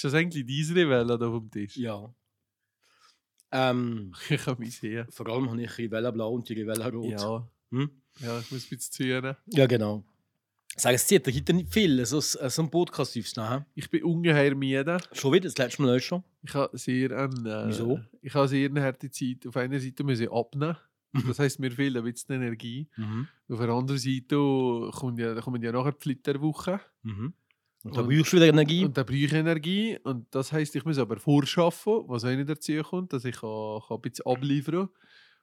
Ist das eigentlich diese Rivella da auf dem Tisch? Ja. Ähm, Ich kann mich sehen. vor allem habe ich Rivella Blau und die Rivella Rot. Ja. Hm? ja, ich muss ein bisschen zuhören. ja genau. Sag es dir, da gibt ja nicht viel, so, so ein Podcast aufzunehmen. Ich bin ungeheuer müde. Schon wieder, das letzte Mal auch schon. Ich habe sehr eine, äh, Wieso? Ich habe sehr eine harte Zeit. Auf einer Seite muss ich abnehmen. Das heisst, mir fehlt ein bisschen Energie. Mhm. Auf der anderen Seite kommt ja, kommen ja nachher die Flitterwochen. Mhm. Und da brauchst du wieder Energie. Und da brauche ich Energie. Und das heisst, ich muss aber vorschaffen, was auch nicht dazu kommt, dass ich kann, kann ein bisschen abliefern kann.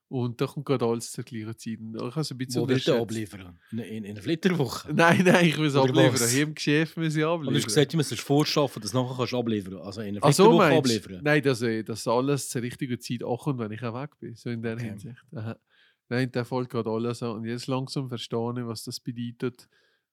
Und da kommt gerade alles zur gleichen Zeit. Ich habe ein bisschen Wo willst du abliefern? In, in, in einer Flitterwoche? Nein, nein, ich muss Oder abliefern. was? Hier im Geschäft muss ich Aber abliefern. du hast gesagt, du musst vorschaffen, dass du nachher kannst abliefern Also in einer Ach so, Flitterwoche du? abliefern. Nein, dass, äh, dass alles zur richtigen Zeit ankommt, wenn ich auch weg bin. So in der Okay. Hinsicht. Aha. Nein, der folgt gerade alles an. Und jetzt langsam verstehe ich, was das bedeutet,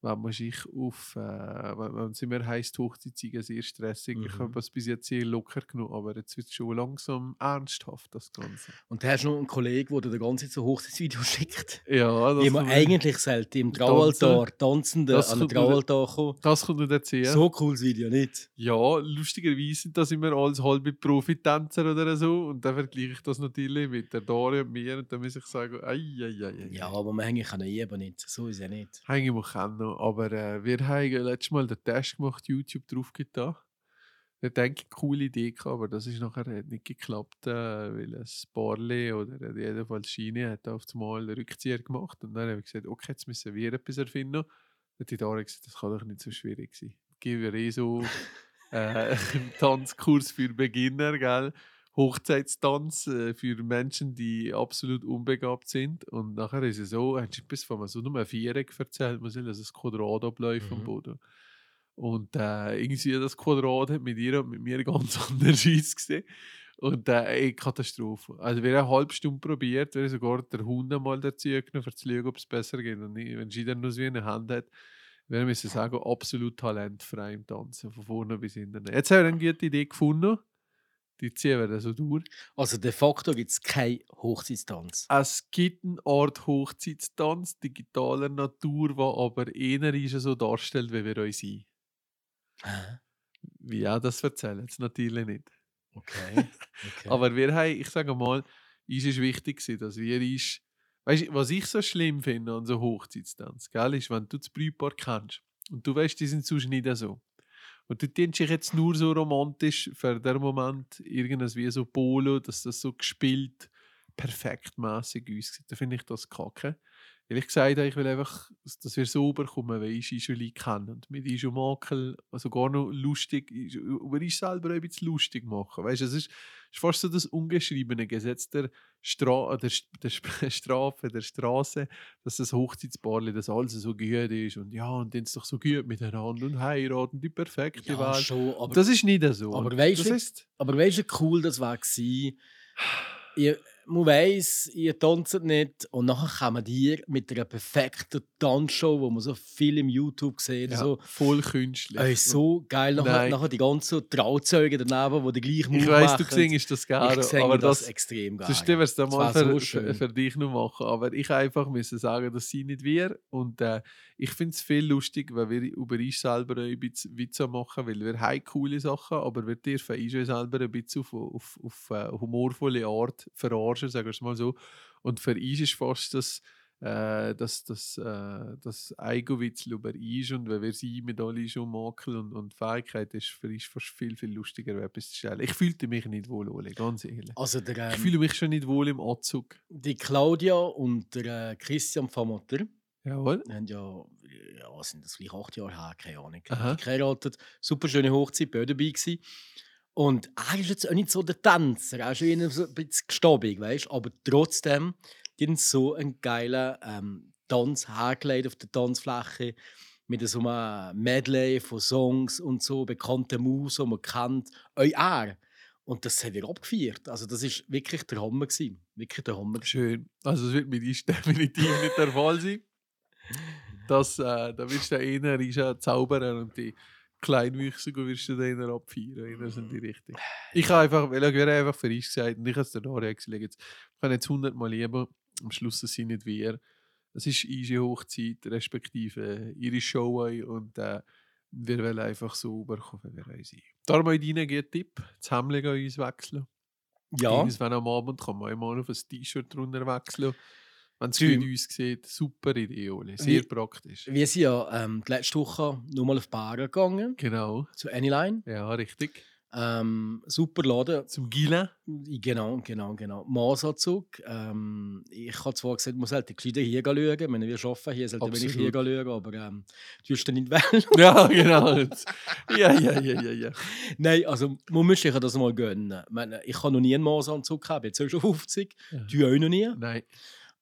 wenn man sich auf, äh, wenn, wenn es immer heisst, Hochzeitszeiten sehr stressig. Ich Mhm. habe es bis jetzt sehr locker genug, aber jetzt wird es schon langsam ernsthaft, das Ganze. Und du hast noch einen Kollegen, der dir die ganze Zeit so Hochzeitsvideos schickt. Ja, das, Wie man eigentlich sollte im Traualtar, Tanzende Das an den Traualtar kommen. das kommt nicht erzählen. So cooles Video, nicht? Ja, lustigerweise sind das immer alles halbe Profitänzer oder so. Und dann vergleiche ich das natürlich mit der Daria und mir. Und dann muss ich sagen, ei, ei, ei, ei. Ja, aber man hängt kann eben nicht. So ist ja nicht. Hänge ich kennen noch. Aber äh, wir haben letztes Mal den Test gemacht, YouTube drauf getan. Ich denke, eine coole Idee gehabt, aber das ist nachher hat nicht geklappt, äh, weil ein Barley oder in jedem Fall Schiene hat auf einmal einen Rückzieher gemacht. Und dann habe ich gesagt, okay, jetzt müssen wir etwas erfinden. Und die Daria gesagt, das kann doch nicht so schwierig sein. Gehen wir eh so äh, einen Tanzkurs für Beginner, gell? Hochzeitstanz äh, für Menschen, die absolut unbegabt sind. Und nachher ist es so, hast du bis von so einem Viereck erzählt, man soll also das Quadrat abläuft vom Mhm. Boden. Und äh, irgendwie das Quadrat hat mit ihr und mit mir ganz anders ausgesehen. Und äh, ey, Katastrophe. Also wir haben eine halbe Stunde probiert, wir haben sogar der Hund mal dazu genommen, um zu schauen, ob es besser geht. Und nicht, wenn jeder nur so eine Hand hat, wir müssen sagen, absolut talentfrei im Tanzen, von vorne bis hinten. Jetzt haben wir eine gute Idee gefunden. Die ziehen wir so durch. Also de facto gibt es keinen Hochzeitstanz. Es gibt eine Art Hochzeitstanz digitaler Natur, die aber eher ist so darstellt, wie wir uns sind. Hä? Wie auch das erzählen, jetzt natürlich nicht. Okay. okay. Aber wir haben, ich sage mal, uns ist wichtig dass wir uns, weißt du, was ich so schlimm finde an so Hochzeitstanz, gell, ist, wenn du das Brautpaar kennst und du weißt, die sind sonst nicht so. Und du denkst dich jetzt nur so romantisch für den Moment irgendwas wie so Polo, dass das so gespielt, perfekt mässig aussieht. Da finde ich das kacke. Weil ich gesagt habe, ich will einfach, dass wir so überkommen, wie ich Julie kenne. Und mit Ijo Makel, also gar noch lustig, über ich selber ein bisschen lustig machen. Weißt du, es ist, ist fast so das ungeschriebene Gesetz der, Stra der, der Strafe, der Straße, dass das Hochzeitspaar, das alles so gut ist und ja, und dann ist doch so gut miteinander und heiraten, die perfekte ja, Welt. schon, aber, das ist nicht so. aber du- weißt du, wie cool das war? gewesen? Man weiss, ihr tanzt nicht und nachher kommen dir mit einer perfekten Tanzshow, wo man so viel im YouTube sieht. ja, So, voll künstlich. Ey, so geil. Nachher, nachher die ganzen Trauzeugen daneben, die die gleiche Move ich weiss, du singst das Ich gerne, singe aber das, das, extrem geil. Sonst wirst du Das mal wär so für, für, für dich noch machen. Aber ich einfach müssen sagen, dass sie nicht wir. Und äh, ich finde es viel lustig, wenn wir über uns selber ein bisschen Witze machen, weil wir haben coole Sachen, aber wir dürfen uns selber ein bisschen auf, auf, auf äh, humorvolle Art verarschen, sagen wir es mal so. Und für uns ist fast das äh, das, das, äh, das Eigenwitz über uns und wenn wir sie mit all schon Makel und, und Fähigkeiten ist für uns fast viel, viel lustiger, etwas zu stellen. Ich fühlte mich nicht wohl, Ole, ganz ehrlich. Also der, Ich ähm, fühle mich schon nicht wohl im Anzug. die Claudia und der äh, Christian Famotter Jawohl. haben ja, ja, sind das, vielleicht acht Jahre her, keine Ahnung. Aha. Geheiratet, super schöne Hochzeit, auch dabei gewesen. Und er ist jetzt auch nicht so der Tänzer, er ist eher ein bisschen gestabig, weißt aber trotzdem, die haben so einen geilen ähm, Tanz hergelegt auf der Tanzfläche mit so einem Medley von Songs und so, bekannten Moves, die man kennt. Auch er. Und das haben wir abgefeiert. Also das ist wirklich der Hammer gewesen. Wirklich der Hammer. Schön. Also es wird mit uns definitiv nicht der Fall sein. Das, äh, da wirst du eher ist ja zaubern und die Kleinwüchsigen wirst du dann eher abfeiern. Das sind die richtig. Ich habe einfach, weil ich einfach für uns gesagt, und ich habe es der Daria gesagt, jetzt, ich kann jetzt hundertmal lieber, am Schluss sind nicht wir. Es ist unsere Hochzeit, respektive ihre Show und äh, wir wollen einfach so überkommen, wie wir sind. Darum auch deinen guten Tipp, das Hemd an uns wechseln. Ja, Irgendwann am Abend kann man immer auf ein T-Shirt drunter wechseln. Wenn es Du- für uns sieht, super Idee, Oli. Sehr Wie- praktisch. wir sind ja ähm, die letzte Woche nur mal auf Baren gegangen, Genau, zu Anyline. ja, richtig. Ähm, super Laden. Zum Gila. Genau, genau, genau. Maßanzug. Ähm, ich habe zwar gesagt, man sollte gescheiter hier schauen. Ich meine, wir arbeiten hier, sollte man nicht hier Absolut. schauen, aber ähm, du hast nicht wählen. Ja, genau. Ja, ja, ja, ja, ja. Nein, also man muss sich das mal gönnen. Ich, meine, ich habe noch nie einen Maßanzug gehabt, jetzt schon 50, Ja. du auch noch nie. Nein,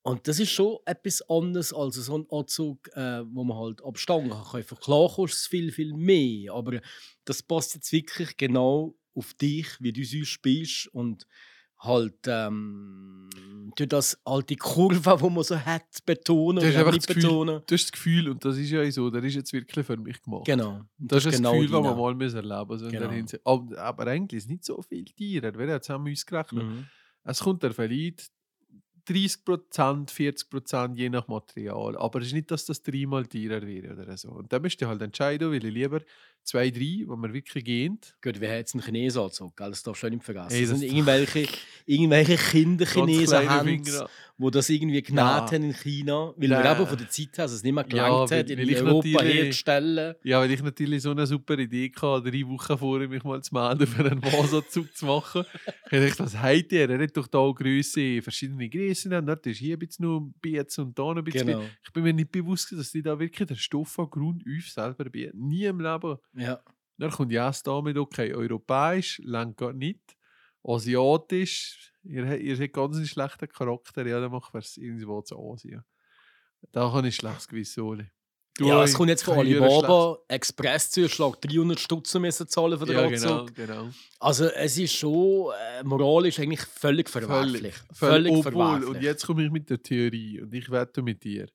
Und das ist schon etwas anderes als so ein Anzug, äh, wo man halt ab Stange kann. Klar kostet es viel, viel mehr, aber das passt jetzt wirklich genau auf dich, wie du sonst spielst und halt ähm, durch das halt die Kurve, die man so hat, betonen oder einfach nicht das Gefühl- betonen. du hast das Gefühl, und das ist ja so, der ist jetzt wirklich für mich gemacht. Genau. Und Das, ist genau das Gefühl, das wir mal müssen erleben müssen. Genau. Hinsicht. Aber, aber eigentlich ist es nicht so viel teurer. Wir haben zusammen ausgerechnet. Mhm. Es kommt der Verlied 30%, 40% je nach Material. Aber es ist nicht, dass das dreimal teurer wäre oder so. Und da müsst ihr halt entscheiden, will ich lieber zwei, drei, wo man wirklich geht. Gut, wir haben jetzt einen Chinesenanzug, gell? das darfst du auch nicht vergessen. Ey, das das- sind irgendwelche, irgendwelche Kinder Ganz Chinesen kleine haben, Finger. die das irgendwie genäht Ja. haben in China, weil wir Nein. eben von der Zeit her also es nicht mehr Ja, gelangt weil- hat, in Europa herzustellen. Ja, weil ich natürlich so eine super Idee hatte, drei Wochen vorher mich mal zu melden, für einen Masanzug zu machen. Ich dachte, was hat der? Er hat doch da Größe, verschiedene Größen. Dort ist hier ein bisschen noch ein bisschen und da noch ein bisschen. Genau. Ich bin mir nicht bewusst, dass die da wirklich den Stoff an Grund auf selber bieten. Nie im Leben. Ja. Dann kommt ja da mit, okay, europäisch, lang geht nicht. Asiatisch, ihr, ihr habt ganz einen schlechten Charakter, ja, dann macht es irgendwo zu Asien. Da habe ich schlechtes Gewissen, Oli. Du, ja, es kommt jetzt von Alibaba, Expresszuschlag 300 Stutz müssen zahlen für den Ja, genau, genau. Also es ist schon, äh, moralisch eigentlich völlig verwerflich. Völlig, Obwohl, verwerflich. und jetzt komme ich mit der Theorie und ich wette mit dir.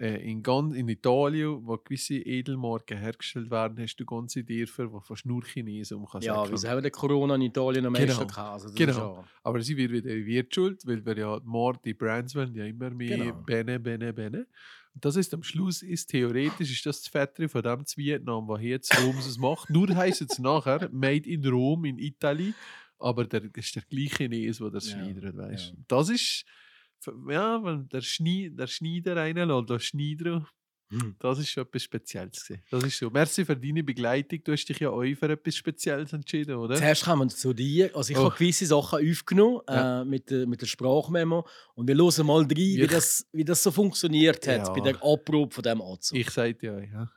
Äh, in, ganz, in Italien, wo gewisse Edelmarken hergestellt werden, hast du ganze Dörfer, die fast nur Chinesen um kann ja, wieso haben wir Corona in Italien am Genau. meisten gehabt? Also Genau. Aber sie wird wieder wird schuld, weil wir ja more die Brands wollen ja immer mehr Genau. Bene, Bene, Bene. Und das ist am Schluss, ist theoretisch ist das das Factory von dem zu Vietnam, was hier jetzt Rom es macht. Nur heisst es nachher Made in Rom, in Italien. Aber der ist der gleiche Chines, der das Ja, schneidert, weißt ja. Das ist, ja, wenn der, Schnei, der Schneider reinlässt, der Schneider, Hm. das ist schon etwas Spezielles. gewesen. Das ist so. Merci für deine Begleitung. Du hast dich ja auch für etwas Spezielles entschieden, oder? Zuerst kommen wir zu dir. Also ich Oh. habe gewisse Sachen aufgenommen Ja. äh, mit, der, mit der Sprachmemo und wir hören mal rein, wie das, wie das so funktioniert hat Ja. bei der Abprobe von diesem Anzug. Ich sagte ja, ja.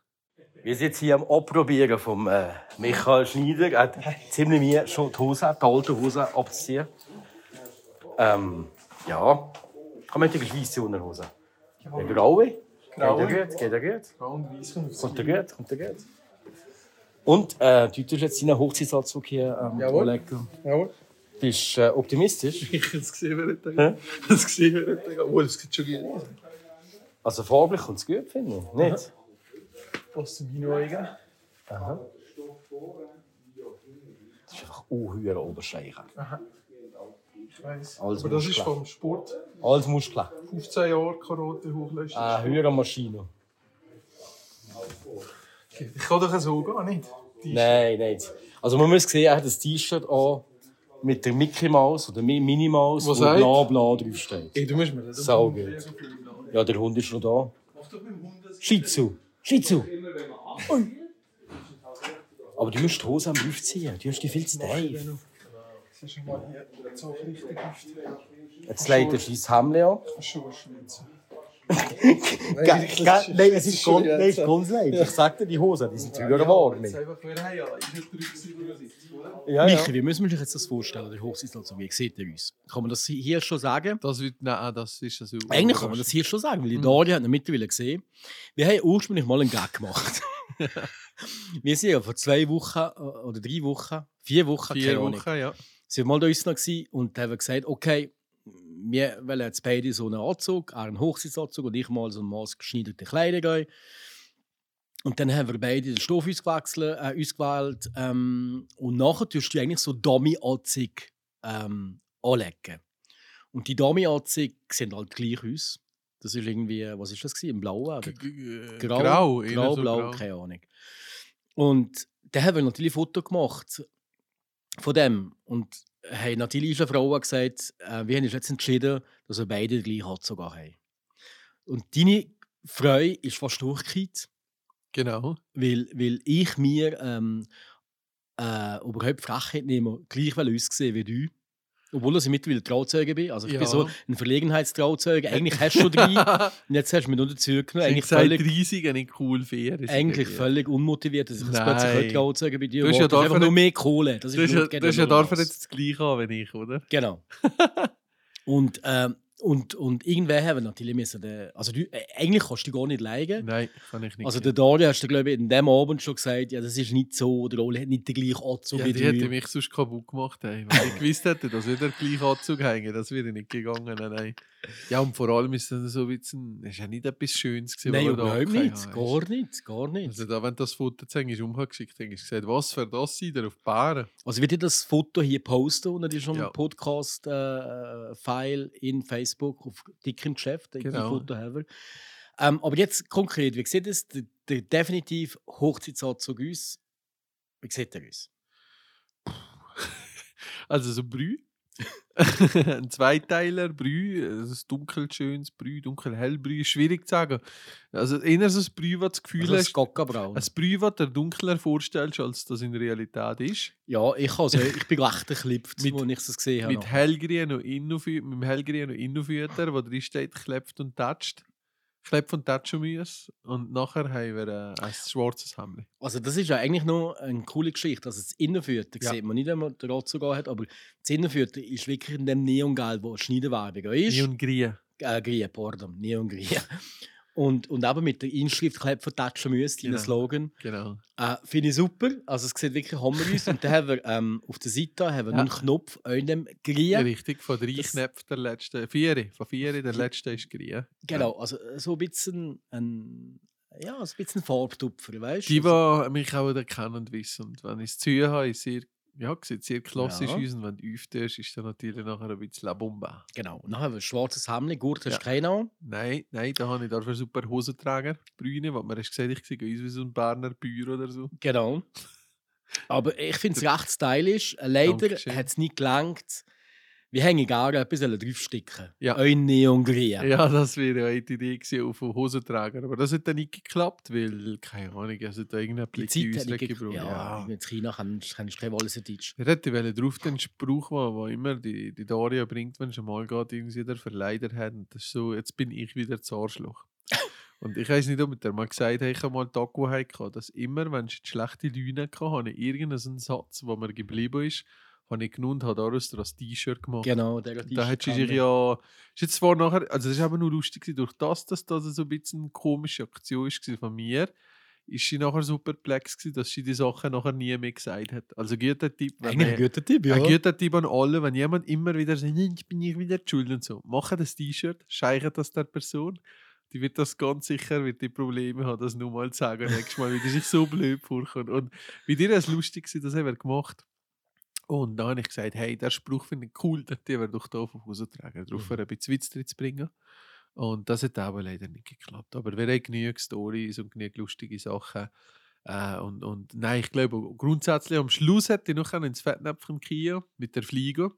Wir sind jetzt hier am Abprobieren vom äh, Michael Schneider. Er hat ziemlich mir schon die Hose, die alte Hose abzuziehen. Ähm, ja. Kann man die weiße Unterhose? Eine graue? Graue. Geht ja gut, geht ja gut. Grau und weiß kommt Kommt ja gut, kommt ja gut. Und äh, du tust jetzt deinen Hochzeitsanzug hier ähm, Jawohl. anlegen. Jawohl. Bist äh, optimistisch? Ich habe es gesehen während der Das gesehen während der Obwohl, es geht schon gut. Also farblich kommt es gut, finde ich. Nicht? Passt zu meinen Augen. Aha. Das ist einfach unheuer Oberschenkel. Ich weiss. Alles Aber das ist vom Sport. Alles Muskeln. 15 Jahre Karotte hochleisten. Eine höhere Maschine. Ich kann doch so gehen, nicht? Nein, nein. Also man muss sehen, er hat ein T-Shirt an mit der Mickey Mouse oder Mi- Minnie Mouse, Was wo sagt? bla bla draufsteht. Ey, du musst mir das Sau gut. Ja, der Hund ist schon da. Shih Tzu. Shih Tzu. Ui. Aber du musst die Hose am aufziehen. Du hast die viel zu tief. Das ist schon mal hier so richtig Gift. Jetzt legt er. Schon schwitzen. Ge- ge- Nein, es ist ganz, nein, es ist ganz leid. Ich sag dir, die Hosen, die sind teurer geworden. ja, ist Ja, Michi, wie müssen wir sich jetzt das vorstellen, der Hochzeitsanzug? Wie sieht er uns? Kann man das hier schon sagen? Das wird, nein, das ist also. Eigentlich kann man das hier schon sagen, weil die Daria hat ihn mittlerweile gesehen. Wir haben ursprünglich mal einen Gag gemacht. wir sind ja vor zwei Wochen äh, oder drei Wochen, vier Wochen, Vier Wochen, ja. Sie waren mal da uns noch und haben gesagt, okay, wir wollen jetzt beide so einen Anzug, einen Hochsitzanzug und ich mal so einen maßgeschneiderten Kleider. Und dann haben wir beide den Stoff ausgewechselt, äh, ausgewählt. Ähm, und nachher tust du eigentlich so Dummy-Anzug ähm, anlegen. Und die Dummy-Anzüge sehen halt gleich aus. Das ist irgendwie, was ist das gewesen? Im Blauen? Oder? G- Grau, grau, grau so blau, grau. keine Ahnung. Und dann haben wir natürlich ein Foto gemacht von dem. Und haben natürlich eine Frau gesagt, äh, wir haben uns jetzt entschieden, dass wir beide den gleichen Anzug haben. Und deine Freude ist fast durchgekehrt, Genau. weil, weil ich mir ähm, äh, überhaupt Frechheit nehme, gleich aussehen wie du. Obwohl ich mittlerweile Trauzeuge bin. Also ich bin Ja. so ein Verlegenheitstrauzeuge. Eigentlich hast du schon drei. und jetzt hast du mich nur dazu genommen. Eigentlich völlig 30 habe ich cool fair. eigentlich irgendwie. völlig unmotiviert, dass ich jetzt plötzlich heute Trauzeuge bei dir Du hast ja wollte. Ist einfach nur mehr Kohle. Das ist, Du hast ja, ja dafür das. jetzt das Gleiche an wie ich, oder? Genau. und, ähm, und, und irgendwann haben wir natürlich müssen, den, also du, äh, eigentlich kannst du gar nicht leiden. Nein, kann ich nicht. Also der Dario hast du, glaube ich, in dem Abend schon gesagt, ja, das ist nicht so, der Ole hat nicht den gleichen Anzug ja, wie die hätte mich sonst kaputt gemacht. Ey. Wenn ich gewusst hätte, dass wieder gleich Anzug hängen, das wäre nicht gegangen. Nein. Ja, und vor allem ist es so ein ist ja nicht etwas Schönes gewesen. Nein, überhaupt abgehauen nicht. haben. Gar nicht, gar nicht. Also da, wenn das Foto zu ist, umgeschickt hast, hast du gesagt, was für das seid ihr auf die Bären? Also wird ihr das Foto hier posten und das ist schon Ja. ein Podcast-File in Facebook auf dicken Geschäft, Genau. Foto haben. Ähm, aber jetzt konkret, wie sieht es der, der definitiv Hochzeitsanzug aus? Wie sieht er aus? Also so Brü. Ein Zweiteiler, Brü, also ein dunkelschönes Brü, dunkel-hellbrü, schwierig zu sagen. Also eher so ein Brü, das das Gefühl Also hast, ein Brü, das dir dunkler vorstellst, als das in Realität ist. Ja, ich, also, ich bin recht geklippt, Mit- als ich das gesehen habe. Mit hellgrün und mit dem hellgrün und Innenfütter, wo drin steht, klebt und tätscht. Und tätscht Müsse. Und nachher haben wir äh, ein schwarzes Hemd. Also das ist ja eigentlich noch eine coole Geschichte. Also das Innenführer Ja. sieht man nicht, wenn man den Anzug hat, aber das Innenfütter ist wirklich in dem Neongelb, wo Schneiderwerbung ist. Neon grün. äh, grün, pardon, Neongrün. Und, und eben mit der Inschrift «Klebt vertatschen müsst», Genau. genau. Slogan. Genau. Äh, Finde ich super. Also es sieht wirklich Hammer aus. Und dann haben wir ähm, auf der Seite haben wir Ja. einen Knopf in dem. Ja. Richtig, von drei Das- Knöpfen der letzte. Vier. Von vier, der letzte ist grün. Genau, also so ein bisschen ein, ja, so ein bisschen Farbtupfer, weißt Die, Also, die mich auch erkennen wissen. Und wenn ich es zu habe, ist sehr, ja, sieht sehr klassisch Ja. aus. Und wenn du öfters ist dann natürlich nachher ein bisschen La Bomba. Genau. Und dann haben wir ein schwarzes Hemd, Gurt hast Ja. du keinen an. Nein, nein, da habe ich dafür super Hosenträger, Brüne, was mir hast gesagt, ich sehe aus wie so ein Berner Bauer oder so. Genau. Aber ich finde es recht stylisch. Leider hat es nicht gelangt. Wir hängen gerne etwas draufsticken. Ja. Ein Neongrün. Ja, das wäre eine Idee gewesen auf einen Hosenträger. Aber das hat dann nicht geklappt, weil, keine Ahnung, also da irgendein Blick Zeit hat nicht gebraucht. gebraucht. Ja, in China kannst kannst du kein alles in Deutsch. Ich hätte wollen drauf den Spruch, wo, wo immer die, die Daria bringt, wenn schon mal geht, irgendwie der Verleider hat. Und das ist so, jetzt bin ich wieder das Arschloch. Und ich weiß nicht, ob der mal gesagt hat, ich habe mal Taco gehabt, dass immer, wenn ich schlechte Laune hatte, habe ich irgendeinen Satz, wo mir geblieben ist, habe ich und habe daraus das T-Shirt gemacht. Genau, der hat Da hat sie sich ja. Ist jetzt zwar nachher, also das ist aber nur lustig, gewesen, durch das, dass das so ein bisschen eine komische Aktion ist gewesen von mir, ist sie nachher so perplex gewesen, dass sie die Sachen nachher nie mehr gesagt hat. Also guter Tipp, wenn Eigentlich ein guter Tipp, ja. ein guter Tipp an alle, wenn jemand immer wieder sagt, «Nein, ich bin nicht wieder schuld und so, machen das T-Shirt, scheichen das der Person. Die wird das ganz sicher, wird die Probleme haben, das nur mal zu sagen, nächstes Mal, weil die sich so blöd vorkommt. Und wie dir das lustig war, das haben wir gemacht. Und dann habe ich gesagt, hey, der Spruch finde ich cool, den wir doch hier auf Hause tragen, darauf Mhm. ein bisschen Witz drin zu bringen. Und das hat aber leider nicht geklappt. Aber wir haben genügend Stories und genügend lustige Sachen. Äh, und, und nein, ich glaube, grundsätzlich am Schluss hätte ich noch ins Fettnäpfchen Kia mit der Fliege.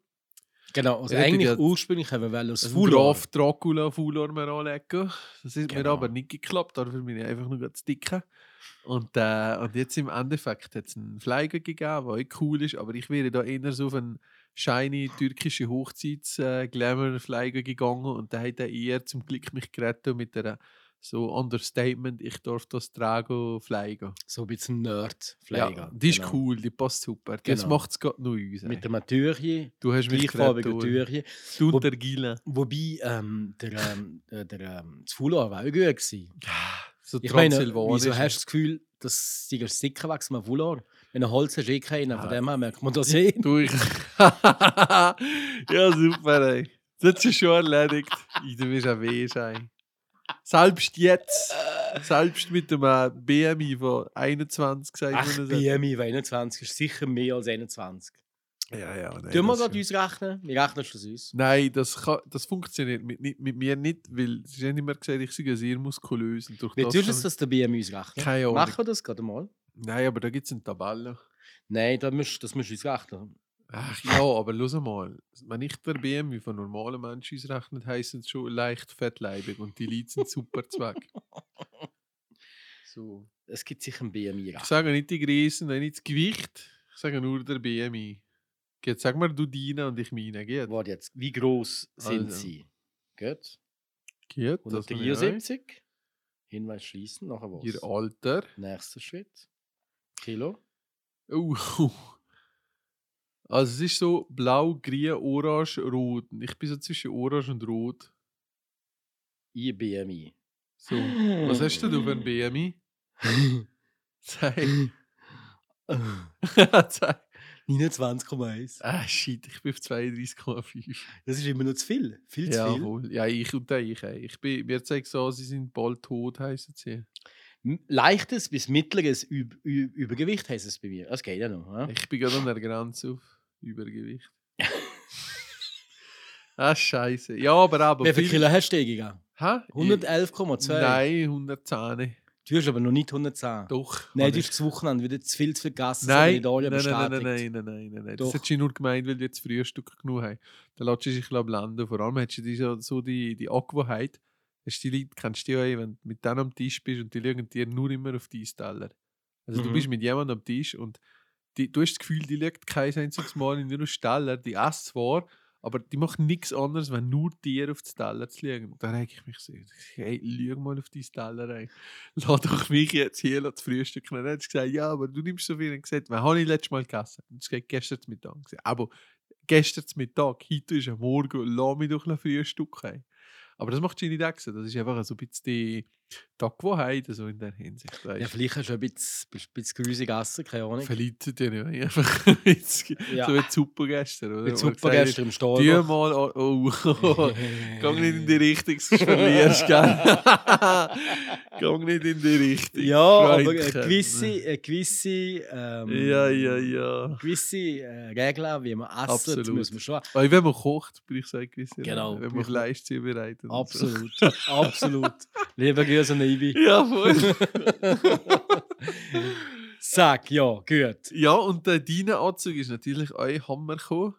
Genau, also eigentlich ja- ursprünglich haben wir wollen das Foulard. Graf Dracula Fulor mir anlegen. Das ist mir Genau. aber nicht geklappt, dafür bin ich einfach nur ganz dicke. Und, äh, und jetzt im Endeffekt hat es einen Flieger gegeben, der auch cool ist, aber ich wäre da eher so auf einen shiny türkische Hochzeits-Glamour-Flieger gegangen und da hat er eher zum Glück mich gerettet mit der so Understatement, ich darf das tragen, fliegen. So ein bisschen Ja, Nerd-Pfleger. die ist genau. cool, die passt super. Das Genau. macht es gerade uns. ey. Mit dem Türchen, Du hast mich gleichfarbigen. Türchen. Du Wo- und der Gila. Wobei ähm, der, ähm, der, der ähm, das Foulard war auch gut gewesen. So Ich meine, wieso hast du das Gefühl, dass die Sticker wachsen am Foulard? Wenn du Holz hast, eh keinen. Von dem her merkt man das eh. Du, ich. ja, super, ey. Das ist schon erledigt. Du bist ein Wehschein. Selbst jetzt, selbst mit dem BMI von 21, sagt Ach, man. BMI 21 ist sicher mehr als 21. Ja, ja. Nein, Tun wir gerade uns rechnen? Wir rechnen das uns. Nein, das, kann, das funktioniert mit, nicht- mit mir nicht, weil sie haben immer gesagt, ich sei sehr muskulös. Und durch Wie das tust du es, dass der BMI uns rechnet? Keine Ahnung. Machen wir das gerade mal? Nein, aber da gibt es eine Tabelle. Nein, das musst, das musst du uns rechnen. Ach ja, aber schau mal. Wenn ich der BMI von normalen Menschen ausrechne, heisst es schon leicht fettleibig und die Leute sind super zweck. So. Es gibt sicher ein BMI. Ich sage nicht die Größe, nein, nicht das Gewicht. Ich sage nur der BMI. Geht, sag mal du deine und ich meine. Geht? Warte jetzt, wie groß sind Also. sie? Gut. Geht? Das habe ich auch. 173. Hinweis schließen, nachher was? Ihr Alter. Nächster Schritt. Kilo. Uh. Also es ist so blau, grün, orange, rot. Ich bin so zwischen orange und rot. Ihr BMI. So. Was hast du für ein BMI? Zeig. Zeig. 29,1. Ah, shit, ich bin auf 32,5. Das ist immer noch zu viel. Viel zu Ja, viel. wohl. Ja, ich und ich. Ich bin, mir zeigt so, sie sind bald tot, heißen sie. Leichtes bis mittleres Üb Ü Übergewicht heißt es bei mir. Das geht ja noch. Ja? Ich bin gerade an der Grenze auf Übergewicht. ah, scheiße. Ja, aber aber. Wie viel viel- Kilo hast du gegangen? Hä? 111,2. Nein, 110. Du hast aber noch nicht 110. Doch. Nein, du hast das Wochenende wieder zu viel zu vergessen. Nein, in Italien nein, nein, nein, bestätigt. nein, nein, nein, nein, nein. Das hättest du nur gemeint, weil du jetzt Frühstück genug hast. Dann lässt du dich, glaube ich, blenden. Vor allem hättest du so, die, die Angewohnheit, hast die Leute, kennst du eh, wenn du mit denen am Tisch bist und die schauen dir nur immer auf deinen Teller. Also du Mhm. bist mit jemandem am Tisch und die, du hast das Gefühl, die schaut kein einziges Mal in ihren Teller, die essen zwar, aber die machen nichts anderes, wenn nur dir auf den Teller zu schauen. Da reg ich mich so, hey, schau mal auf deinen Teller rein. Lass doch mich jetzt hier das Frühstück nehmen. Dann hat sie gesagt, ja, aber du nimmst so viel. Und gesagt, wann habe ich letztes Mal gegessen? Und sie gesagt, gestern Mittag. Aber gestern Mittag, heute ist am Morgen, lass mich doch ein Frühstück haben. Aber das macht sie nicht extra. Das ist einfach so ein bisschen die Angewohnheit so in der Hinsicht. Ja, Weißt. vielleicht hast du ein bisschen, ein bisschen grusig gegessen, keine Ahnung. Verleitet ja nicht. Einfach Ja. so wie gestern. Oder? Mit Wo super gesagt hat, gestern im Tu Stall. mal, oh, oh. Gang nicht in die Richtung, sonst verlierst gell? Gang nicht in die Richtung. Ja, aber eine gewisse, eine gewisse, ähm, Ja, ja, ja. gewisse äh, Regeln, wie man essen, Absolut. muss man schon. Aber wenn man kocht, bin ich sagen, gewisse Genau. Wenn man braucht auf man- Leist zubereitet. und so. Absolut, absolut. Lieber An Ibi. Ja, voll. Sag, ja, gut. ja, und der deine Anzug ist natürlich auch Hammer gekommen.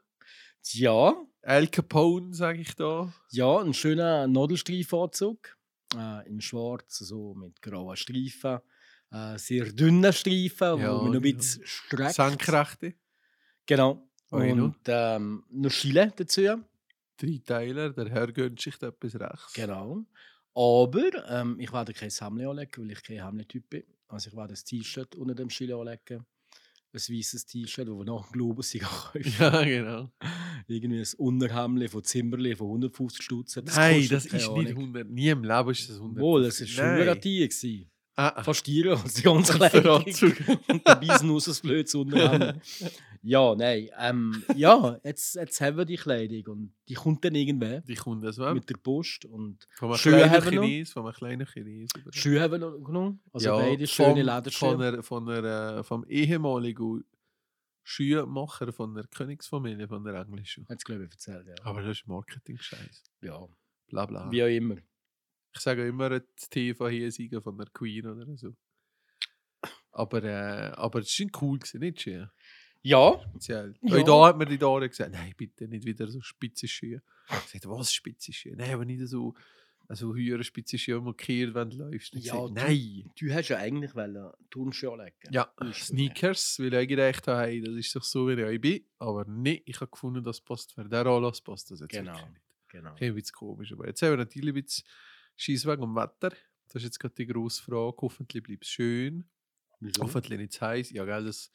Ja, Al Capone, sage ich da. ja, ein schöner Nadelstreifenanzug. Äh, in schwarz, so mit grauen Streifen. Äh, sehr dünner Streifen, Ja, wo man noch ein bisschen streckt. Senkrechte. Genau. Oh. Und ähm, noch Schiele dazu. Drei Teiler, der Herr gönnt sich etwas rechts. Genau. Aber ähm, ich werde kein Hemd anlegen, weil ich kein Hemd-Typ bin. Also ich werde ein T-Shirt unter dem Schild anlegen. Ein weißes T-Shirt, das wir nach dem Globus kaufen. Ja, genau. Irgendwie ein Unterhemd von Zimmerli von 150 Stutz. Nein, das ist nicht Ahnung. 100. Nie im Leben ist das 100. Wohl, es war gewesen. Ah, ah. Fast Tiere, also ganz Der klein. Anzug. Und dabei ist nur so ein blödes Unterhemd. Ja, nein. Ähm, ja, jetzt, jetzt haben wir die Kleidung und die kommt dann irgendwann Die kommt das war mit der Post. Und Von einem Schuhe kleinen haben wir noch. Chines, von einem kleinen Chines. Schuhe haben wir noch genommen. Also Ja, beide schöne Lederschuhe. Von einer, von einer, vom ehemaligen Schuhmacher von der Königsfamilie, von der englischen. Hat es, glaube ich, erzählt, ja. Aber das ist Marketing-Scheiß. ja. Bla bla. Wie auch immer. Ich sage immer das TV hier siegen von der Queen oder so. Aber, äh, aber es war cool, gewesen, nicht schön. Ja, Speziell. Ja. Da hat mir die Dore gesagt, nein, bitte nicht wieder so spitze Schuhe. Ich sagte, was spitze Schuhe? Nein, aber nicht so, also höhere spitze Schuhe markiert, wenn du läufst. Ich Ja, gesagt, du- nein. du hast ja eigentlich wollen Turnschuhe anlegen. Ja. Sneakers, weil ich gedacht habe, hey, das ist doch so, wie ich bin. Aber nein, ich habe gefunden, das passt für den Anlass, passt das jetzt Genau. wirklich nicht. Genau. Ein bisschen komisch. Aber jetzt haben wir natürlich ein bisschen Scheiss wegen dem Wetter. Das ist jetzt gerade die grosse Frage. Hoffentlich bleibt es schön. Wieso? Hoffentlich nicht zu heiß. Ja, gell, das,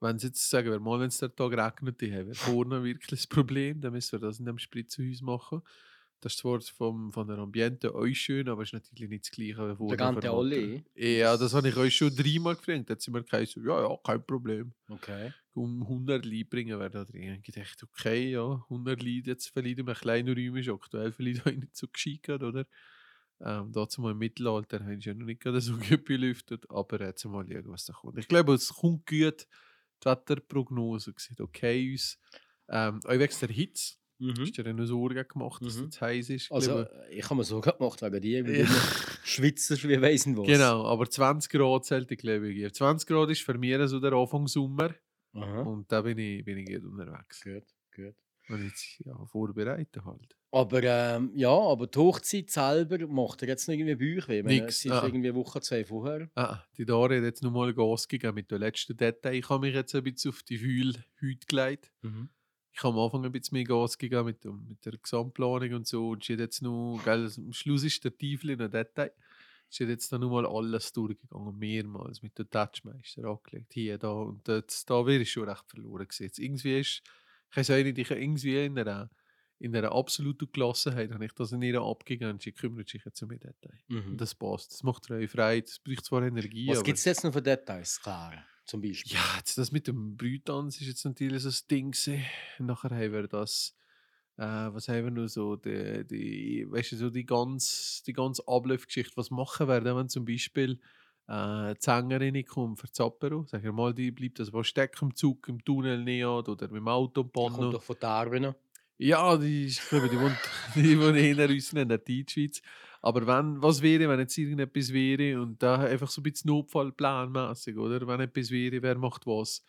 wenn sie jetzt sagen, wir mal, wenn es der Tag regnet, haben wir vorne wirklich das Problem. Dann müssen wir das in dem Spritzhaus machen. Das ist zwar vom, von der Ambiente auch schön, aber es ist natürlich nicht das Gleiche wie. Gante von Hotel. Olli? Ja, das habe ich euch schon dreimal gefragt. Hat sie mir gesagt, ja, ja, kein Problem. Okay. Um 100 Leute bringen wäre da drin. Ich dachte, okay, ja, 100 Leute jetzt vielleicht in einem kleinen Raum ist aktuell vielleicht auch nicht so gerade, oder? Ähm, dazu mal im Mittelalter haben sie ja noch nicht so gut belüftet, aber jetzt mal schauen, was da kommt. Ich glaube, es kommt gut. Die Wetterprognose sieht okay aus. Ähm, auch wegen der Hitze. Mhm. Hast du dir noch Sorgen gemacht, dass Mhm. es heiß ist? Ich Also, glaube- ich habe mir Sorgen gemacht wegen dir, weil Ja. immer schwitzt wie weiss nicht was. Genau, aber 20 Grad zählt ich glaube ich. 20 Grad ist für mich so der Anfang Sommer Aha. und da bin ich, bin ich gut unterwegs. Gut, gut. Und jetzt ja, vorbereiten halt. Aber ähm, ja, aber die Hochzeit selber macht dir jetzt noch irgendwie meine, Nix, Es ist ah. irgendwie eine Woche, zwei vorher. Ah, die Dore hat jetzt nochmal Gas gegeben mit den letzten Details. Ich habe mich jetzt ein bisschen auf die Fühl heute gelegt. Ich habe am Anfang ein bisschen mehr Gas gegeben mit, dem, mit der Gesamtplanung und so. Und sie hat jetzt noch, gell, also am Schluss ist der Teufel in den Detail. Hat jetzt dann nochmal alles durchgegangen, mehrmals mit dem Touchmeister angelegt. Hier, da. Und jetzt, da wäre ich schon recht verloren gewesen. Jetzt Irgendwie ist, ich weiß auch nicht, ich irgendwie in einer, in einer absoluten Gelassenheit habe ich das in ihr abgegeben und sie kümmert sich jetzt um die Detail. Mhm. Das passt. Das macht ihr frei. Das braucht zwar Energie, Was gibt es jetzt noch für Details? Klar, zum Beispiel. Ja, das mit dem Brütanz ist jetzt natürlich so ein Ding. gewesen. Nachher haben wir das, äh, was haben wir noch so, die, die, weißt du, so die ganz, die ganze Ablaufgeschichte. Was machen wir, wenn zum Beispiel äh, die Sängerin kommt für Zappero? Sagen wir mal, die bleibt das was stecken im Zug, im Tunnel nicht oder mit dem Auto im Die kommt doch von Darwin. Ja, die, ist- ich glaube, die wohnt, die wohnt eher uns in der Deutschschweiz. Aber wenn, was wäre, wenn jetzt irgendetwas wäre und da einfach so ein bisschen Notfallplanmäßig, oder? Wenn etwas wäre, wer macht was?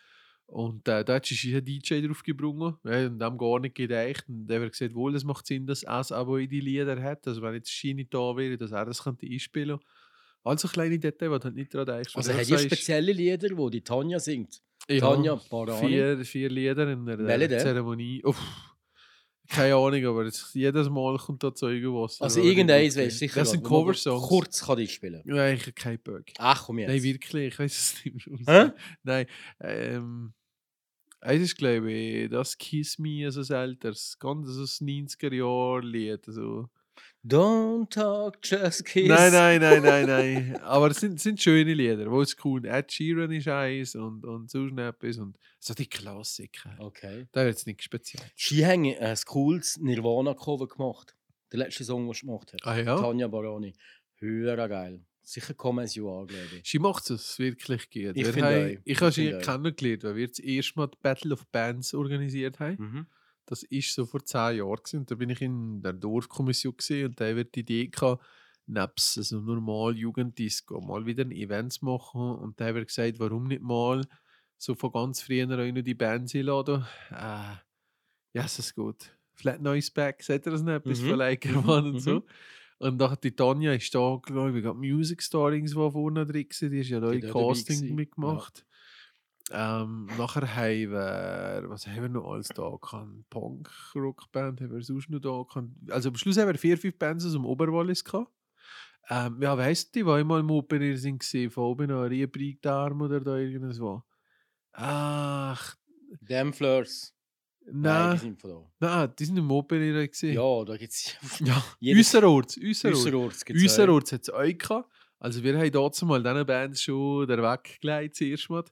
Und äh, da hat sich ein DJ drauf gebrungen ja, und dem gar nicht gedacht. Und der hat gesagt, wohl, es macht Sinn, dass er aber in die Lieder hat. Also wenn jetzt Schiene da wäre, dass er das könnte einspielen Also kleine Details, die du halt nicht daran denkst. Also hat du ihr spezielle Lieder, wo die Tanja singt? ja, Tanja Barani? Vier, vier Lieder in der Welche? Zeremonie. Uff, keine Ahnung, aber jetzt, jedes Mal kommt da Zeugenwasser. Also oder irgendeins weißt du sicher. Das sind Coversongs. Kurz kann ich spielen. Ja, ich habe keinen Bock. Ach komm jetzt. Nein, wirklich, ich weiß es nicht. Hä? Nein, ähm, es ist, glaube ich, das Kiss Me, also das älteres, ganz so das 90er-Jahr-Lied. Also. Don't talk, just kiss. Nein, nein, nein, nein, nein. Aber es sind, sind schöne Lieder, wo es cool Ed Sheeran ist eins und, und so etwas und so die Klassiker. Okay. Da wird es nicht speziell. Sie haben ein cooles Nirvana-Cover gemacht. Der letzte Song, den sie gemacht hat. Ah ja? Tanja Barani. Höher geil. Sicher Come As You Are, glaube ich. Sie macht es wirklich gut. Ich Wir finde haben- auch. ich habe Ich sie auch. kennengelernt, weil wir das erste Mal die Battle of Bands organisiert haben. Mhm. Das ist so vor zehn Jahren. Gewesen. Und Da bin ich in der Dorfkommission gewesen, und da wird die Idee gehabt, nebst so normal Jugenddisco mal wieder ein Event machen. Und da haben wir gesagt, warum nicht mal so von ganz früher noch die Bands einladen. Äh, ja, es ist gut. Flat Noise Back, seht ihr das nicht? Etwas Mhm. von Leikermann und Mhm. so. Und dann die Tanja ist da, glaube ich, gerade Music Starings, die vorne drin war. Die ist ja da Die im Casting mitgemacht. Ähm, nachher haben wir, was haben wir noch alles da gehabt? Punk, Rockband haben wir sonst noch da gehabt. Also am Schluss haben wir vier, fünf Bands aus dem Oberwallis gehabt. Ähm, ja, weißt du, die, die einmal im Open Air sind von oben an Riebreigdarm oder da irgendwas? Ach, Damn Fleurs. Nein, die nein, sind von da. nein, die sind im Open Air gesehen. Ja, da gibt es ja. Äusserorts. Äusserorts. gibt's auch. Äusserorts hat es euch gehabt. Also wir haben dazu mal diesen Bands schon den Weg gelegt, zuerst mal.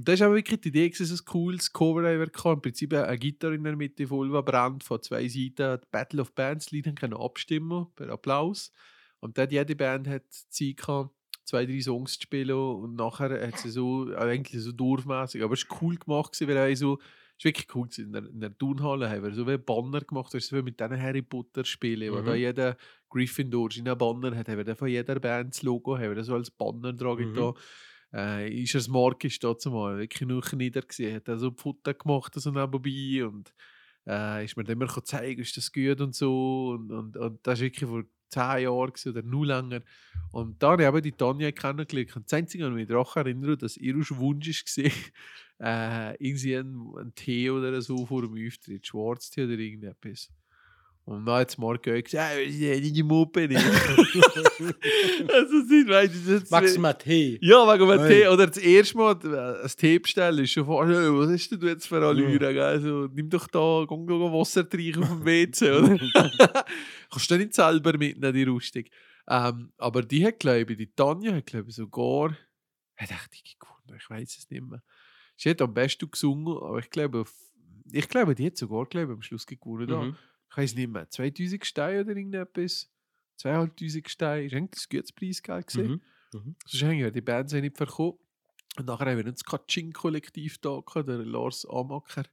Und das war auch wirklich die Idee, gewesen, so ein cooles Cover gehabt. Im Prinzip eine Gitarre in der Mitte, voll brennt, von zwei Seiten. Die Battle of Bands Lieder können abstimmen, per Applaus. Und dann jede Band hat Zeit gehabt, zwei, drei Songs zu spielen und nachher hat sie so, eigentlich so durchmässig, aber es war cool gemacht, wir haben so, es war wirklich cool, in der, in der Turnhalle haben wir so wie Banner gemacht, weißt du, so wie mit diesen Harry Potter Spielen, wo Mhm. da jeder Gryffindor seinen Banner hat, haben wir dann von jeder Band das Logo, haben wir das so als Banner dran Mhm. da. Äh, ist er Mark ist da zumal wirklich nur nieder gesehen, hat also Fotos gemacht so nebenbei und äh, ist mir dann immer zeigen, ist das gut? und so. Und, und, und das war wirklich vor zehn Jahren oder noch länger. Und dann habe ich eben die Tanja kennengelernt. Und das Einzige, was ich mich daran erinnere, dass ihr Wunsch war, äh, irgendwie ein Tee oder so vor dem Auftritt, Schwarztee oder irgendetwas Und dann hat morgen auch gesagt, hey, ich habe nicht Muppe nicht. also sind, weißt du, das du mal Tee? Ja, wegen dem. Tee. Oder das erste Mal ein Tee bestellen ist schon vor, hey, was ist denn du jetzt für Allüre? gell? Also, nimm doch da, geh, geh Wasser trinken auf dem WC, oder? Kannst du nicht selber mitnehmen, die Rüstung. Ähm, aber die hat, glaube ich, die Tanja hat, glaube ich, sogar, hat echt die gewonnen, ich weiß es nicht mehr. Sie hat am besten gesungen, aber ich glaube, ich glaube, die hat sogar, glaube ich, am Schluss gewonnen. da. Mhm. Ich weiß nicht mehr, 2000 Steine oder irgendetwas. 2500 Steine, ist eigentlich ein gutes Preisgeld gewesen. Mhm. Sonst haben ja die Bands nicht verkauft. Und nachher haben wir das Katsching-Kollektiv da der Lars Amacker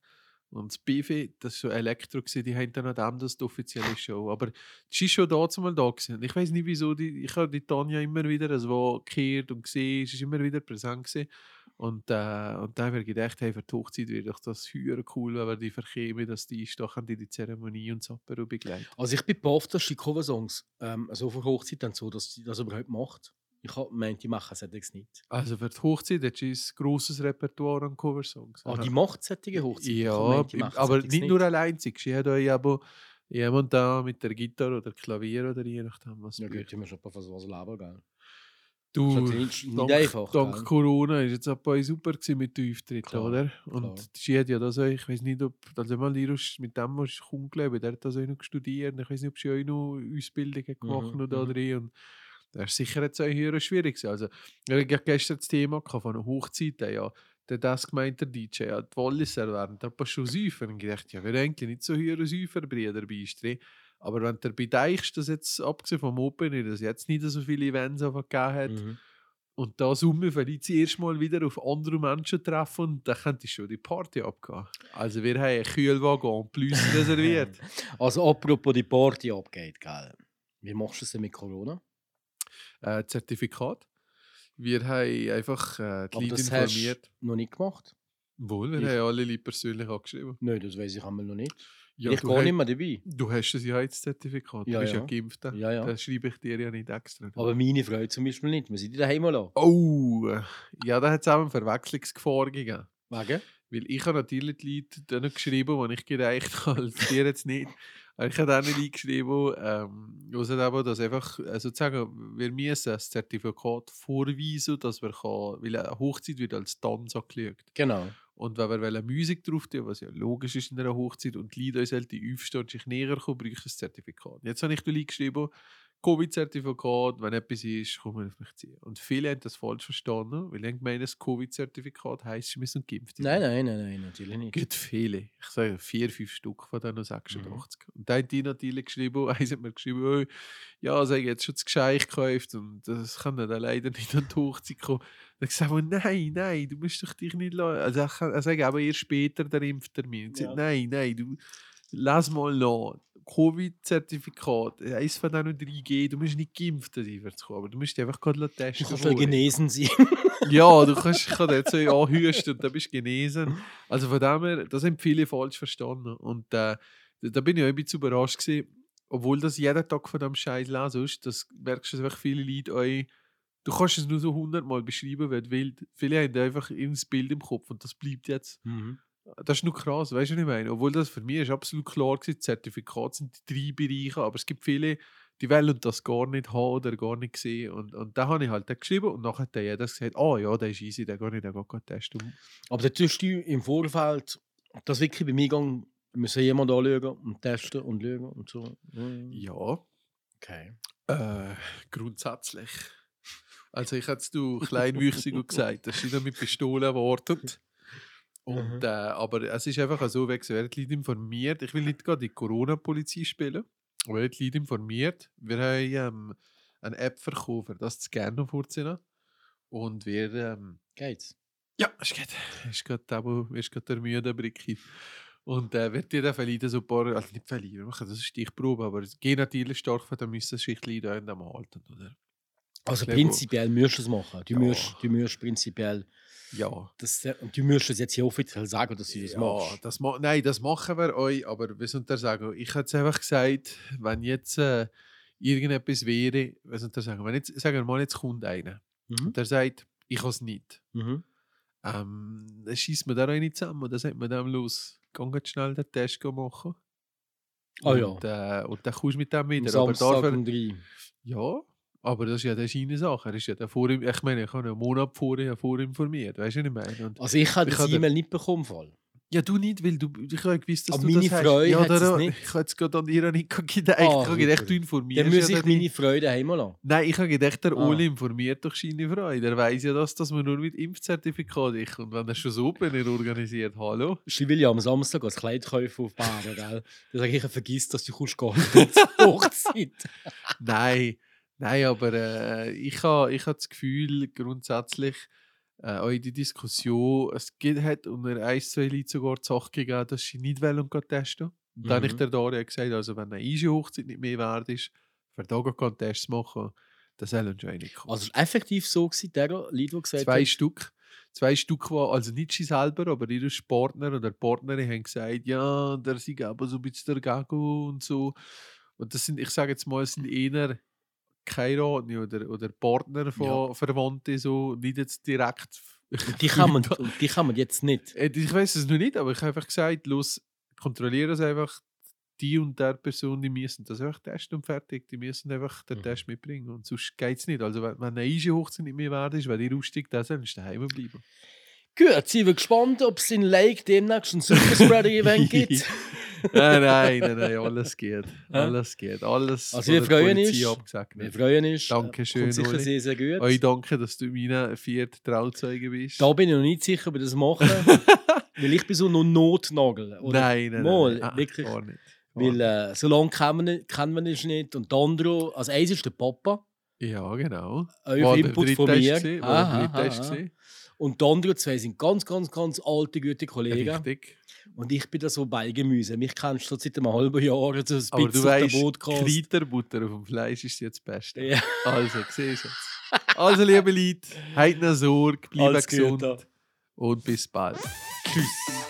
und das BV, das war so Elektro, die haben dann an dem das die offizielle Show. Aber die ist schon dazu mal da gewesen. Ich weiß nicht wieso, die, ich habe die Tanja immer wieder also gekehrt und gesehen, sie ist immer wieder präsent gewesen. Und, äh, und dann haben wir gedacht, hey, für die Hochzeit wäre doch das höher cool, wenn wir die verkämen, dass die ist, kann die die Zeremonie und das Apero begleiten. Also ich bin baff, dass die Coversongs ähm, so für Hochzeit dann so, dass sie das überhaupt macht. Ich gemeint, die machen es nicht. Also für die Hochzeit hat sie ein grosses Repertoire an Coversongs. Ah, Aha. die macht solche Hochzeit. Ich habe Ja, machen aber solches nicht nur allein. Sie hat euch aber jemand da mit der Gitarre oder Klavier oder je nachdem, was Ja gut, die haben schon für was leben, gell? Du, nicht dank, einfach, dank gell? Corona ist jetzt auch bei super mit den Auftritten, oder? Und klar. sie hat ja das auch, ich weiß nicht, ob, also mal Lirus mit dem was kaum gelebt, der hat das auch noch studiert, ich weiß nicht, ob sie auch noch Ausbildungen gemacht Mhm, oder mhm. drin und das ist sicher jetzt auch höher schwierig gewesen. Also, ich hatte gestern das Thema gehabt von einer Hochzeit, ja, der das gemeint, der DJ, ja, die Walliser werden da schon säufer. Und ich dachte, ja, wir eigentlich nicht so höhere Säuferbrüder beistehen. Aber wenn der bedeichst, dass jetzt, abgesehen vom Open, dass es jetzt nicht so viele Events gegeben hat, Mhm. und da Summe vielleicht das erste Mal wieder auf andere Menschen treffen und dann könnte schon die Party abgehen. Also wir haben einen Kühlwagen und plus reserviert. Also apropos die Party abgeht, gell? Wie machst du es denn mit Corona? Äh, Zertifikat. Wir haben einfach äh, die Aber Leute das hast du informiert. noch nicht gemacht? Wohl, wir Ich- haben alle Leute persönlich angeschrieben. Nein, das weiß ich einmal noch nicht. Ja, ich gehe nicht mehr dabei. du hast ein Sicherheitszertifikat, Ja, du bist ja ja. geimpft. Ja, ja. Das schreibe ich dir ja nicht extra. Aber meine Frau zum Beispiel nicht. Wir sind die daheim lassen. oh, ja, da hat es auch eine Verwechslungsgefahr gegeben. Wegen? Weil ich habe natürlich die Leute geschrieben, die ich gereicht habe, dir jetzt nicht. Ich habe auch nicht eingeschrieben, ähm, also aber, dass einfach, äh, sozusagen, wir müssen ein Zertifikat vorweisen, dass wir kann, weil eine Hochzeit wird als Tanz angeschaut. Genau. Und wenn wir Musik drauf tun, was ja logisch ist in einer Hochzeit, und die Leute halt die aufstehen und sich näher kommen, braucht es ein Zertifikat. Jetzt habe ich da geschrieben, Covid-Zertifikat, wenn etwas ist, kommen wir auf mich ziehen. Und viele haben das falsch verstanden, weil ich meine, das Covid-Zertifikat heisst, sie müssen geimpft Nein, nein, nein, nein, natürlich nicht. gibt viele. Ich sage vier, fünf Stück von denen 86. Und dann hat die natürlich geschrieben, eins hat mir geschrieben, oh, ja, sag jetzt schon das Geschenk gekauft und das kann dann leider nicht an die Hochzeit kommen. Dann gesagt, oh, nein, nein, du musst dich nicht lassen. Also ich kann- er sagt aber erst später der Impftermin. Ich sage, Ja. Nein, nein, du lass mal nach. Covid-Zertifikat, eins von denen 3G, du musst nicht geimpft sein, zu kommen, aber du musst dich einfach gerade Du testen. kannst ja genesen sein. Ja, du kannst, ich kann jetzt so anhüsten und dann bist du genesen. Also von dem her, das haben viele falsch verstanden. Und äh, da bin ich auch ein bisschen überrascht gewesen, obwohl das jeden Tag von dem Scheiß lesest, das merkst du, dass viele Leute euch, du kannst es nur so hundertmal beschreiben, wie du willst. Viele haben einfach ins Bild im Kopf und das bleibt jetzt. Mhm. Das ist nur krass, weißt du, was ich meine? Obwohl das für mich ist absolut klar gewesen, Zertifikat sind die drei Bereiche, aber es gibt viele, die wollen das gar nicht haben oder gar nicht sehen. Und, und da habe ich halt geschrieben und nachher hat jeder gesagt, oh ja, der ist easy, der kann ich dann gar nicht testen. Aber dann tust du im Vorfeld, das wirklich beim Eingang, müssen jemand anschauen und testen und schauen und so. Mhm. Ja, Okay. äh, grundsätzlich. Also ich hätte es du kleinwüchsig gesagt, das ist mit Pistolen erwartet. Und, Mhm. äh, aber es ist einfach so, wie gesagt, die Leute informiert. Ich will nicht gerade die Corona-Polizei spielen, aber die Leute informiert. Wir haben ähm, eine App verkauft, das zu gerne vorzunehmen. Und wir, ähm, Geht's? ja, es geht. Ist gerade aber ist gerade der müde Bricki. Und äh, wird dir dann verlieren, so ein paar, also nicht verlieren, machen das ist Stichprobe, aber es geht natürlich stark von der die Leute dem halten, oder? Also glaube- prinzipiell musst du es machen. Du, Ja. musst, du musst prinzipiell, Ja. das, und du musst es jetzt hier offiziell sagen, dass du das ja, machst. das ma nein, das machen wir euch, aber wie soll ich sagen? Ich hätte es einfach gesagt, wenn jetzt äh, irgendetwas wäre, wie soll ich sagen, wenn jetzt, sagen wir mal, jetzt kommt einer Mhm. und der sagt, ich kann es nicht. Mhm. Ähm, dann schießt man da auch nicht zusammen und dann sagt man dem los, geh jetzt schnell den Test machen. Ah ja. und, äh, und dann kommst du mit dem Am wieder. Aber Samstag dafür, um drei. ja, aber das ist ja eine seine Sache. Er ist ja der vor ihm, ich meine, ich habe einen Monat vorher vorinformiert, weißt du, was ich meine? Und, Also ich habe das E-Mail nicht bekommen. Fall. ja, du nicht, weil du, ich habe gewusst, dass Aber du meine das Frau hast. Ja, hat es nicht. Ich habe jetzt gerade an ihre nicht gedacht. Ah, ich habe gedacht, du informierst Dann muss ja ich meine Freude heim lassen. Nein, ich habe gedacht, der Ah. Uli informiert doch seine Freude. Er weiß ja das, dass man nur mit Impfzertifikat ist. Und wenn er schon so Open Air organisiert, hallo? Ich will ja am Samstag als Kleid kaufen auf Baden, gell? Dann sage ich, ich vergiss, dass du kommst gehen zur Hochzeit. Nein, nein, aber äh, ich habe ich ha das Gefühl, grundsätzlich, äh, auch in die Diskussion, es geht, hat unter ein, zwei Leuten sogar die Sache gegeben, dass sie nicht wollen gehen testen. Und dann habe ich Mhm. der Daria gesagt, also wenn eine Easy-Hochzeit nicht mehr wert ist, für da gehen Tests machen, dann sollen auch nicht kommen. Also effektiv so, gewesen, der Leute, die gesagt zwei haben, Stück. Zwei Stück war, also nicht sie selber, aber ihre Partner oder Partnerin haben gesagt, ja, der sei aber so ein bisschen der Gago und so. Und das sind, ich sage jetzt mal, es sind eher Kairaten oder, oder Partner von Verwandten, so, nicht jetzt direkt. die kann, man, die kann man jetzt nicht. Äh, Ich weiß es noch nicht, aber ich habe einfach gesagt, los, kontrolliere es einfach. Die und der Person, die müssen das einfach testen und fertig. Die müssen einfach den Mhm. Test mitbringen. Und sonst geht es nicht. Also, wenn, eine easy Hochzeit nicht mehr wert ist, wenn die aussteigt, dann sollst du daheim bleiben. Gut, sind wir gespannt, ob es in Lake demnächst ein Superspreader-Event gibt. Nein, nein, nein, nein, alles geht. Alles geht. Alles Also wir freuen uns. Wir freuen uns. Dankeschön, Kommt sicher sehr, sehr gut. Euch danke, dass du meine vierte Trauzeuge bist. Da bin ich noch nicht sicher, ob ich das mache. weil ich bin so noch Notnagel. Oder? nein, nein, Mal, nein. Ah, wirklich. Gar nicht. Weil äh, so lange kennen wir, wir uns nicht. Und der andere, also eins ist der Papa. Ja, genau. Der Input von mir. war Aha, aha. Und die anderen zwei sind ganz, ganz, ganz alte, gute Kollegen. Richtig. Und ich bin da so Beigemüse. Mich kennst du seit einem halben Jahr. So ein Aber du bisschen auf weißt. Kräuterbutter auf dem Fleisch ist jetzt das Beste. Ja, Also, siehst du jetzt. Also, liebe Leute, habt noch Sorge, bleibt gesund und bis bald. Tschüss.